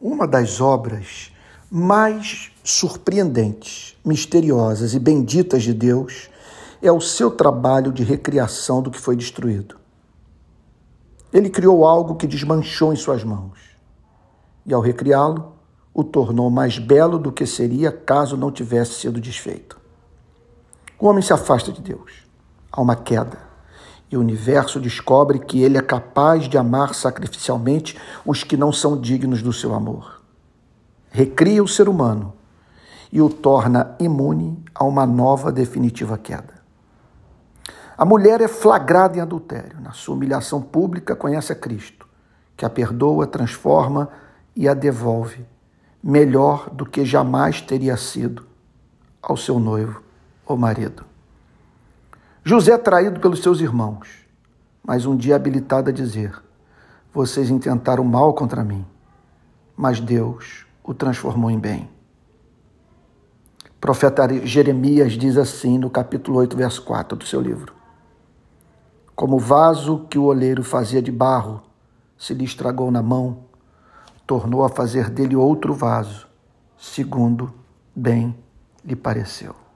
Uma das obras mais surpreendentes, misteriosas e benditas de Deus é o seu trabalho de recriação do que foi destruído. Ele criou algo que desmanchou em suas mãos e, ao recriá-lo, o tornou mais belo do que seria caso não tivesse sido desfeito. O homem se afasta de Deus. Há uma queda. E o universo descobre que ele é capaz de amar sacrificialmente os que não são dignos do seu amor. Recria o ser humano e o torna imune a uma nova definitiva queda. A mulher é flagrada em adultério. Na sua humilhação pública, conhece a Cristo, que a perdoa, transforma e a devolve, melhor do que jamais teria sido ao seu noivo ou marido. José é traído pelos seus irmãos, mas um dia habilitado a dizer: Vocês intentaram mal contra mim, mas Deus o transformou em bem. O profeta Jeremias diz assim no capítulo 8, verso 4 do seu livro: como o vaso que o oleiro fazia de barro se lhe estragou na mão, tornou a fazer dele outro vaso, segundo bem lhe pareceu.